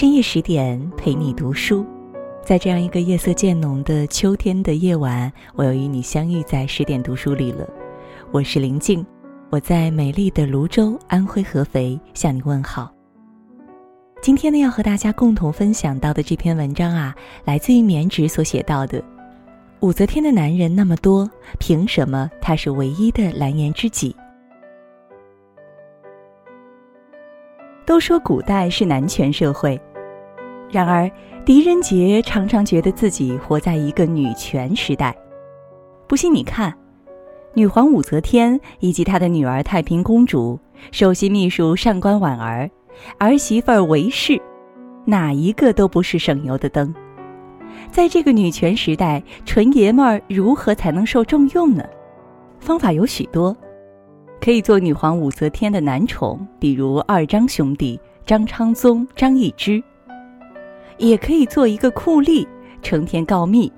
深夜十点陪你读书，在这样一个夜色渐浓的秋天的夜晚，我又与你相遇在十点读书里了。我是林静，我在美丽的泸州安徽合肥向你问好。今天呢，要和大家共同分享到的这篇文章啊，来自于棉纸所写到的。武则天的男人那么多，凭什么她是唯一的蓝颜知己？都说古代是男权社会，然而狄仁杰常常觉得自己活在一个女权时代。不信你看，女皇武则天以及她的女儿太平公主、首席秘书上官婉儿、儿媳妇儿韦氏，哪一个都不是省油的灯。在这个女权时代，纯爷们儿如何才能受重用呢？方法有许多，可以做女皇武则天的男宠，比如二张兄弟张昌宗、张易之；也可以做一个酷吏，成天告密，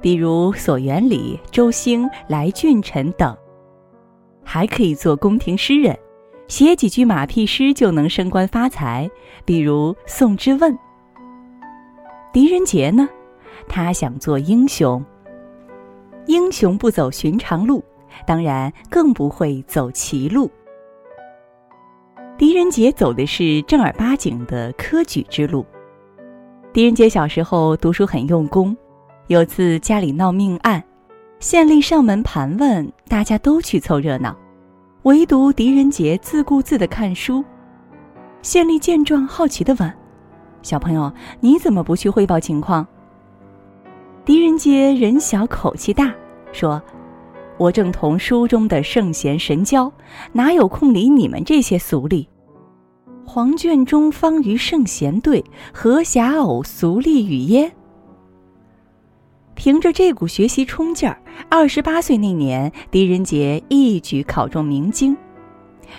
比如索元礼、周兴、来俊臣等；还可以做宫廷诗人，写几句马屁诗就能升官发财，比如宋之问。狄仁杰呢？他想做英雄，英雄不走寻常路，当然更不会走歧路。狄仁杰走的是正儿八经的科举之路。狄仁杰小时候读书很用功，有次家里闹命案，县令上门盘问，大家都去凑热闹，唯独狄仁杰自顾自的看书。县令见状，好奇的问：“小朋友，你怎么不去汇报情况？”狄仁杰人小口气大，说：“我正同书中的圣贤神交，哪有空理你们这些俗吏？黄卷中方与圣贤对，何暇偶俗吏语耶？”凭着这股学习冲劲儿，二十八岁那年，狄仁杰一举考中明经。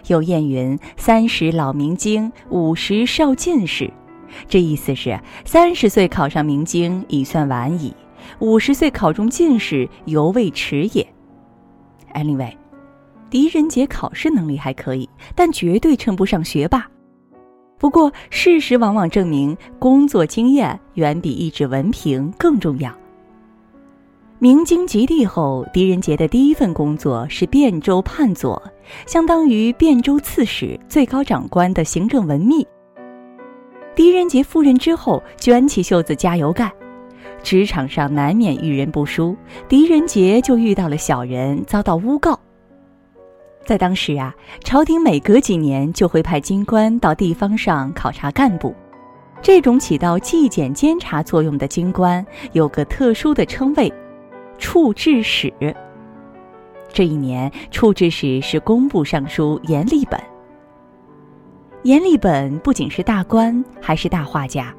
有谚云：“三十老明经，五十少进士。”这意思是三十岁考上明经已算晚矣。五十岁考中进士犹未迟也。Anyway，狄仁杰考试能力还可以，但绝对称不上学霸。不过，事实往往证明，工作经验远比一纸文凭更重要。明经及第后，狄仁杰的第一份工作是汴州判佐，相当于汴州刺史、最高长官的行政文秘。狄仁杰赴任之后，卷起袖子加油干。职场上难免遇人不淑，狄仁杰就遇到了小人，遭到诬告。在当时啊，朝廷每隔几年就会派京官到地方上考察干部，这种起到纪检监察作用的京官有个特殊的称谓——处置使。这一年，处置使是工部尚书阎立本。阎立本不仅是大官，还是大画家。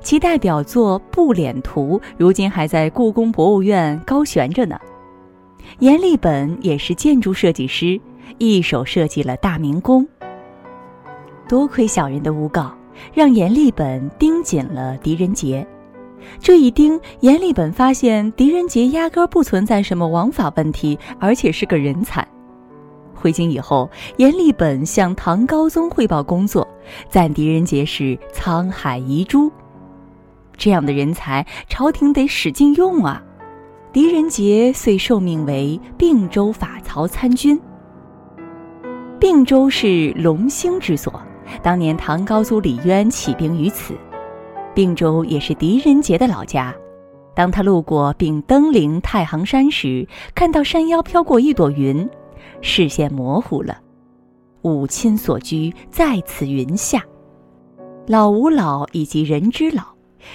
其代表作《步辇图》如今还在故宫博物院高悬着呢。阎立本也是建筑设计师，一手设计了大明宫。多亏小人的诬告，让阎立本盯紧了狄仁杰。这一盯，阎立本发现狄仁杰压根不存在什么王法问题，而且是个人才。回京以后，阎立本向唐高宗汇报工作，赞狄仁杰是沧海遗珠。这样的人才，朝廷得使劲用啊！狄仁杰遂受命为并州法曹参军。并州是龙兴之所，当年唐高祖李渊起兵于此。并州也是狄仁杰的老家。当他路过并登临太行山时，看到山腰飘过一朵云，视线模糊了。吾亲所居在此云下，老吾老以及人之老。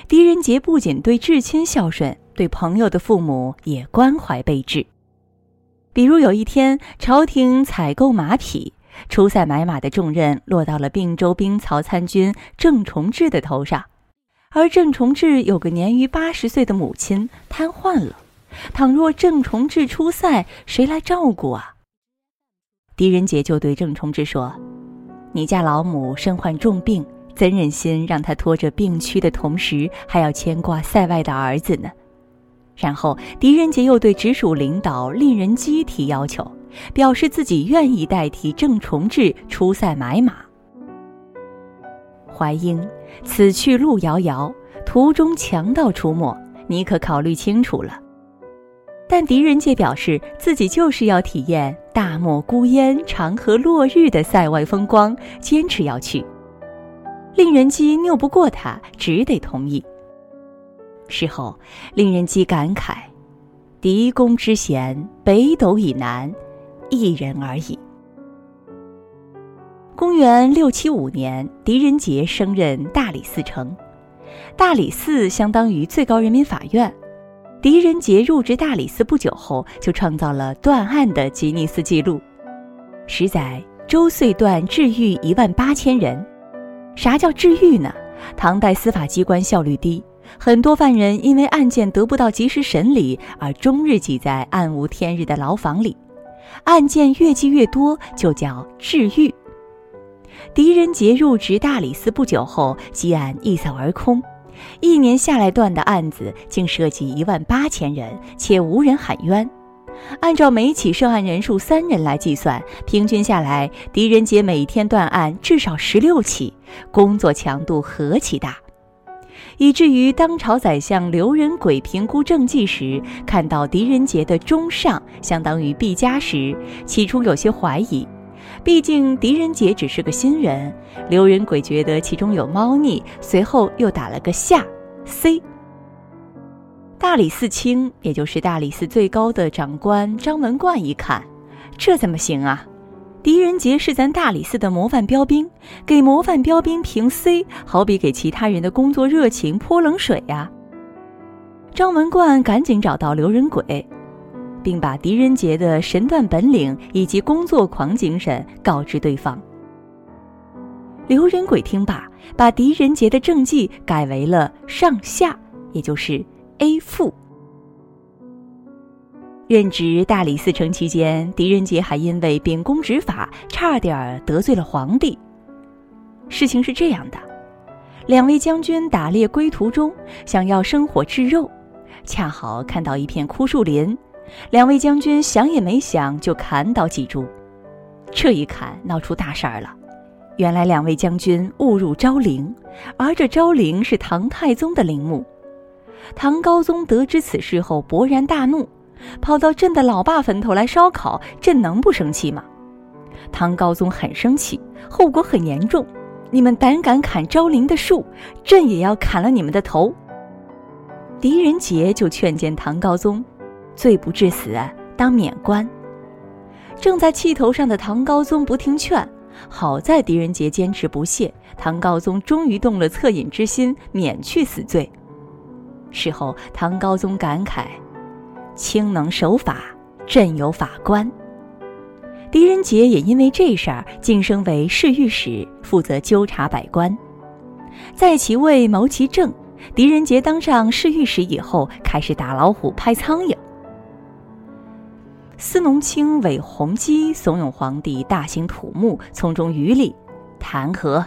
狄仁杰不仅对至亲孝顺，对朋友的父母也关怀备至。比如有一天，朝廷采购马匹，出塞买马的重任落到了并州兵曹参军郑崇志的头上，而郑崇志有个年逾八十岁的母亲瘫痪了，倘若郑崇志出塞，谁来照顾啊？狄仁杰就对郑崇志说：“你家老母身患重病。”怎忍心让他拖着病躯的同时，还要牵挂塞外的儿子呢？然后，狄仁杰又对直属领导令仁基提要求，表示自己愿意代替郑崇志出塞买马。淮阴，此去路遥遥，途中强盗出没，你可考虑清楚了。但狄仁杰表示自己就是要体验大漠孤烟、长河落日的塞外风光，坚持要去。令人机拗不过他，只得同意。事后，令人机感慨：“狄公之贤，北斗以南，一人而已。”公元六七五年，狄仁杰升任大理寺丞，大理寺相当于最高人民法院。狄仁杰入职大理寺不久后，就创造了断案的吉尼斯纪录。十载周岁断治愈一万八千人。啥叫治愈呢？唐代司法机关效率低，很多犯人因为案件得不到及时审理，而终日挤在暗无天日的牢房里。案件越积越多，就叫治愈。狄仁杰入职大理寺不久后，积案一扫而空。一年下来，断的案子竟涉及一万八千人，且无人喊冤。按照每起涉案人数三人来计算，平均下来，狄仁杰每天断案至少十六起，工作强度何其大！以至于当朝宰相刘仁轨评估政绩时，看到狄仁杰的中上相当于 B 加时，起初有些怀疑。毕竟狄仁杰只是个新人，刘仁轨觉得其中有猫腻，随后又打了个下 C。大理寺卿，也就是大理寺最高的长官张文冠一看，这怎么行啊？狄仁杰是咱大理寺的模范标兵，给模范标兵评 C，好比给其他人的工作热情泼冷水呀。张文冠赶紧找到刘仁轨。并把狄仁杰的神断本领以及工作狂精神告知对方。刘仁轨听罢，把狄仁杰的政绩改为了上下，也就是 A 负。任职大理寺丞期间，狄仁杰还因为秉公执法，差点得罪了皇帝。事情是这样的：两位将军打猎归途中，想要生火制肉，恰好看到一片枯树林。两位将军想也没想就砍倒几株，这一砍闹出大事儿了。原来两位将军误入昭陵，而这昭陵是唐太宗的陵墓。唐高宗得知此事后勃然大怒，跑到朕的老爸坟头来烧烤，朕能不生气吗？唐高宗很生气，后果很严重。你们胆敢砍昭陵的树，朕也要砍了你们的头。狄仁杰就劝谏唐高宗。罪不至死，当免官。正在气头上的唐高宗不听劝，好在狄仁杰坚持不懈，唐高宗终于动了恻隐之心，免去死罪。事后，唐高宗感慨：“卿能守法，朕有法官。”狄仁杰也因为这事儿晋升为侍御史，负责纠察百官。在其位谋其政，狄仁杰当上侍御史以后，开始打老虎拍苍蝇。司农卿韦弘基怂恿皇帝大兴土木，从中渔利，弹劾。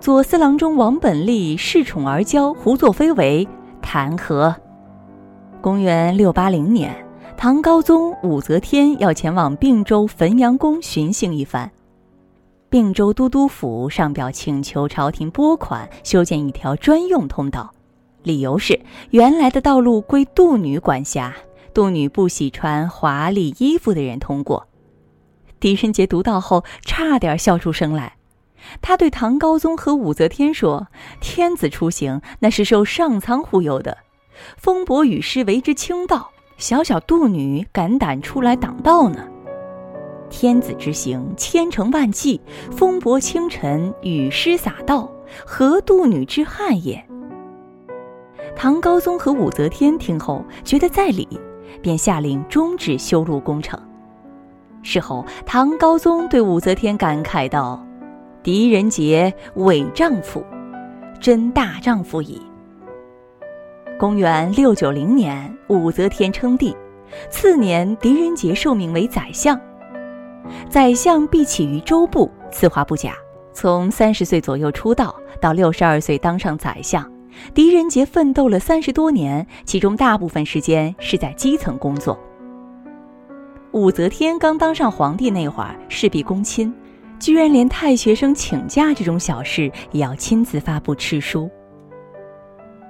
左司郎中王本立恃宠而骄，胡作非为，弹劾。公元六八零年，唐高宗武则天要前往并州汾阳宫巡幸一番，并州都督府上表请求朝廷拨款修建一条专用通道，理由是原来的道路归杜女管辖。杜女不喜穿华丽衣服的人通过。狄仁杰读到后，差点笑出声来。他对唐高宗和武则天说：“天子出行，那是受上苍忽悠的。风伯雨师为之倾倒，小小杜女敢胆出来挡道呢？天子之行，千乘万计，风伯清晨，雨师洒道，何杜女之憾也？”唐高宗和武则天听后，觉得在理。便下令终止修路工程。事后，唐高宗对武则天感慨道：“狄仁杰伪丈夫，真大丈夫矣。”公元六九零年，武则天称帝，次年，狄仁杰受命为宰相。宰相必起于州部，此话不假。从三十岁左右出道，到六十二岁当上宰相。狄仁杰奋斗了三十多年，其中大部分时间是在基层工作。武则天刚当上皇帝那会儿，事必躬亲，居然连太学生请假这种小事也要亲自发布敕书。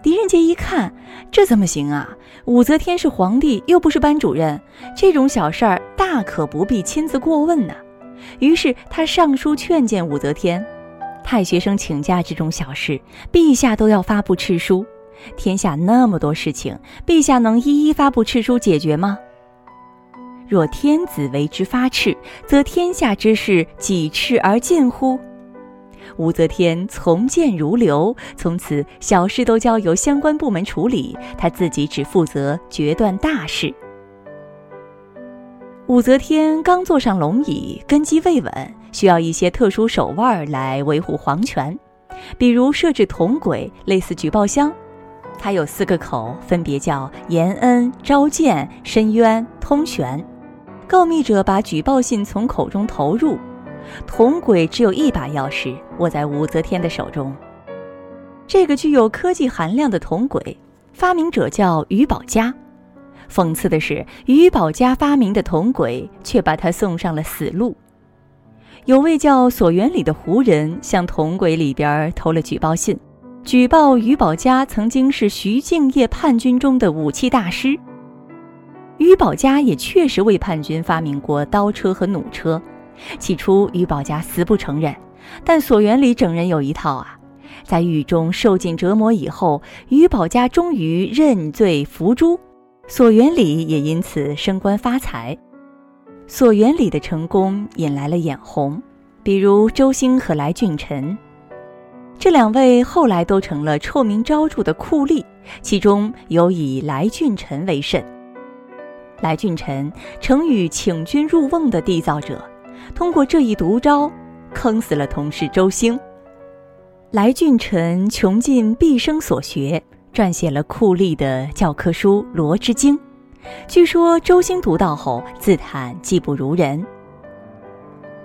狄仁杰一看，这怎么行啊？武则天是皇帝，又不是班主任，这种小事儿大可不必亲自过问呢。于是他上书劝谏武则天：太学生请假这种小事，陛下都要发布敕书。天下那么多事情，陛下能一一发布敕书解决吗？若天子为之发敕，则天下之事几敕而尽乎？武则天从谏如流，从此小事都交由相关部门处理，她自己只负责决断大事。武则天刚坐上龙椅，根基未稳，需要一些特殊手腕来维护皇权，比如设置铜轨，类似举报箱。它有四个口，分别叫延恩、召见、申冤、通玄。告密者把举报信从口中投入，铜轨只有一把钥匙，握在武则天的手中。这个具有科技含量的铜轨，发明者叫于宝家。讽刺的是，于宝家发明的铜轨，却把他送上了死路。有位叫索元礼的胡人，向铜轨里边投了举报信。举报于宝家曾经是徐敬业叛军中的武器大师。于宝家也确实为叛军发明过刀车和弩车。起初，于宝家死不承认，但索元礼整人有一套啊。在狱中受尽折磨以后，于宝家终于认罪伏诛，索元礼也因此升官发财。索元礼的成功引来了眼红，比如周兴和来俊臣。这两位后来都成了臭名昭著的酷吏，其中有以来俊臣为甚。来俊臣，成语“请君入瓮”的缔造者，通过这一毒招，坑死了同事周兴。来俊臣穷尽毕生所学，撰写了酷吏的教科书《罗织经》，据说周兴读到后自叹技不如人。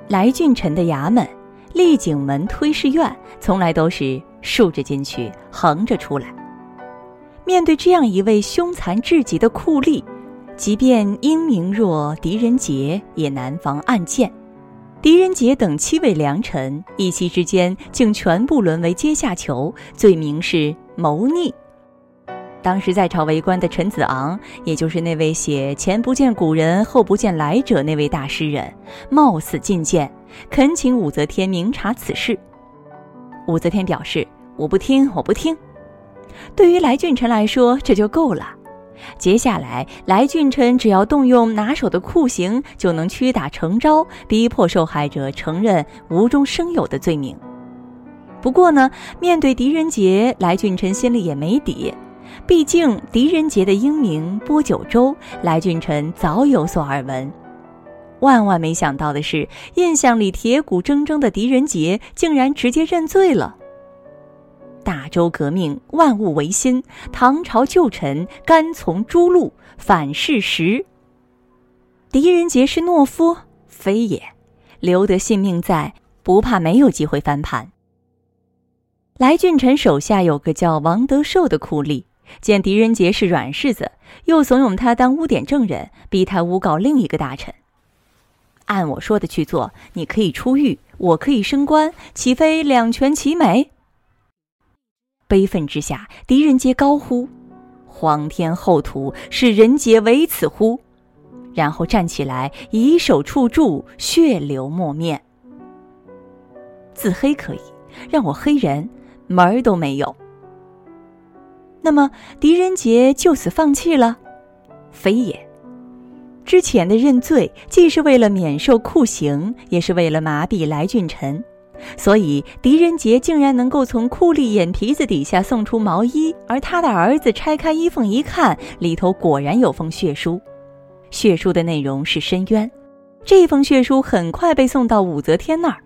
来俊臣的衙门。丽景门推事院从来都是竖着进去，横着出来。面对这样一位凶残至极的酷吏，即便英明若狄仁杰也难防暗箭。狄仁杰等七位良臣一夕之间竟全部沦为阶下囚，罪名是谋逆。当时在朝为官的陈子昂，也就是那位写“前不见古人，后不见来者”那位大诗人，冒死进谏，恳请武则天明察此事。武则天表示：“我不听，我不听。”对于来俊臣来说，这就够了。接下来，来俊臣只要动用拿手的酷刑，就能屈打成招，逼迫受害者承认无中生有的罪名。不过呢，面对狄仁杰，来俊臣心里也没底。毕竟狄仁杰的英名播九州，来俊臣早有所耳闻。万万没想到的是，印象里铁骨铮铮的狄仁杰竟然直接认罪了。大周革命，万物维新，唐朝旧臣甘从诛戮，反事实。狄仁杰是懦夫？非也，留得性命在，不怕没有机会翻盘。来俊臣手下有个叫王德寿的酷吏。见狄仁杰是软柿子，又怂恿他当污点证人，逼他诬告另一个大臣。按我说的去做，你可以出狱，我可以升官，岂非两全其美？悲愤之下，狄仁杰高呼：“皇天厚土，是人杰为此乎？”然后站起来，以手触柱，血流墨面。自黑可以，让我黑人，门儿都没有。那么狄仁杰就此放弃了？非也。之前的认罪，既是为了免受酷刑，也是为了麻痹来俊臣。所以狄仁杰竟然能够从酷吏眼皮子底下送出毛衣，而他的儿子拆开衣缝一看，里头果然有封血书。血书的内容是申冤。这封血书很快被送到武则天那儿。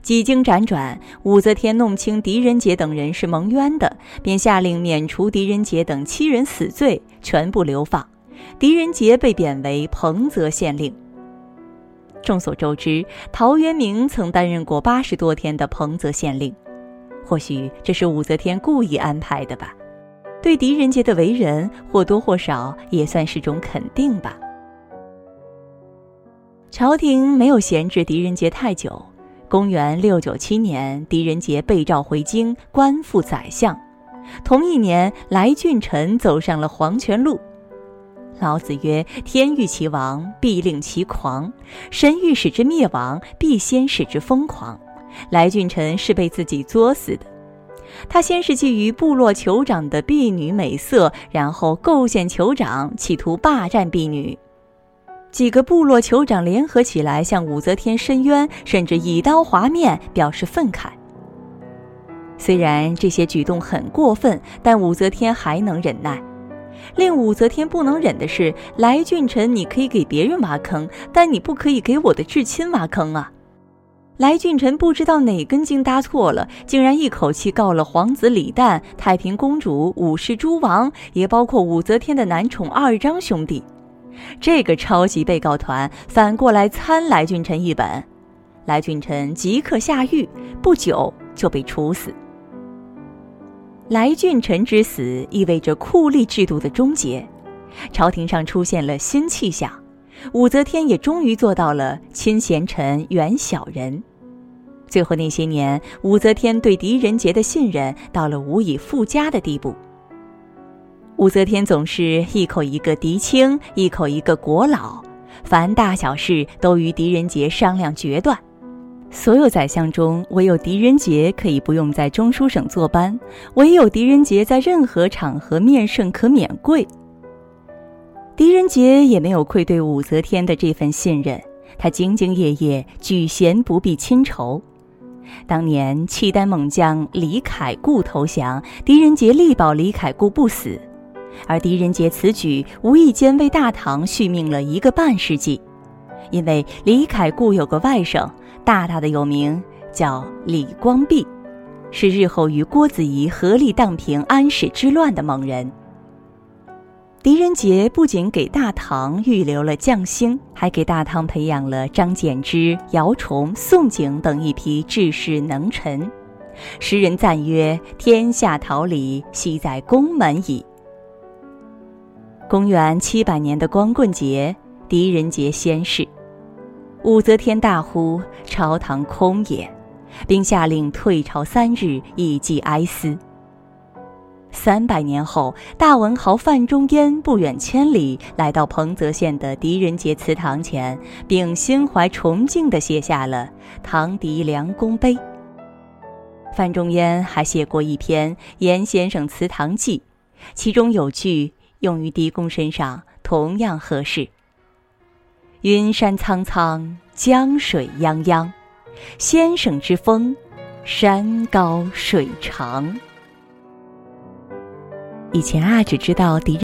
几经辗转，武则天弄清狄仁杰等人是蒙冤的，便下令免除狄仁杰等七人死罪，全部流放。狄仁杰被贬为彭泽县令。众所周知，陶渊明曾担任过八十多天的彭泽县令，或许这是武则天故意安排的吧。对狄仁杰的为人，或多或少也算是种肯定吧。朝廷没有闲置狄仁杰太久。公元六九七年，狄仁杰被召回京，官复宰相。同一年，来俊臣走上了黄泉路。老子曰：“天欲其亡，必令其狂；神欲使之灭亡，必先使之疯狂。”来俊臣是被自己作死的。他先是觊觎部落酋长的婢女美色，然后构陷酋长，企图霸占婢女。几个部落酋长联合起来向武则天申冤，甚至以刀划面，表示愤慨。虽然这些举动很过分，但武则天还能忍耐。令武则天不能忍的是，来俊臣你可以给别人挖坑，但你不可以给我的至亲挖坑啊！来俊臣不知道哪根筋搭错了，竟然一口气告了皇子李旦、太平公主、武氏诸王，也包括武则天的男宠二张兄弟。这个超级被告团反过来参来俊臣一本，来俊臣即刻下狱，不久就被处死。来俊臣之死意味着酷吏制度的终结，朝廷上出现了新气象，武则天也终于做到了亲贤臣远小人。最后那些年，武则天对狄仁杰的信任到了无以复加的地步。武则天总是一口一个狄青，一口一个国老，凡大小事都与狄仁杰商量决断。所有宰相中，唯有狄仁杰可以不用在中书省坐班，唯有狄仁杰在任何场合面圣可免跪。狄仁杰也没有愧对武则天的这份信任，他兢兢业业，举贤不避亲仇。当年契丹猛将李凯固投降，狄仁杰力保李凯固不死。而狄仁杰此举无意间为大唐续命了一个半世纪，因为李凯固有个外甥，大大的有名，叫李光弼，是日后与郭子仪合力荡平安史之乱的猛人。狄仁杰不仅给大唐预留了将星，还给大唐培养了张柬之、姚崇、宋璟等一批治世能臣，时人赞曰：“天下桃李，悉在宫门矣。”公元七百年的光棍节，狄仁杰仙逝，武则天大呼朝堂空也，并下令退朝三日以祭哀思。三百年后，大文豪范仲淹不远千里来到彭泽县的狄仁杰祠堂前，并心怀崇敬地写下了《唐狄良公碑》。范仲淹还写过一篇《严先生祠堂记》，其中有句。用于狄公身上同样合适。云山苍苍，江水泱泱，先生之风，山高水长。以前啊，只知道敌人。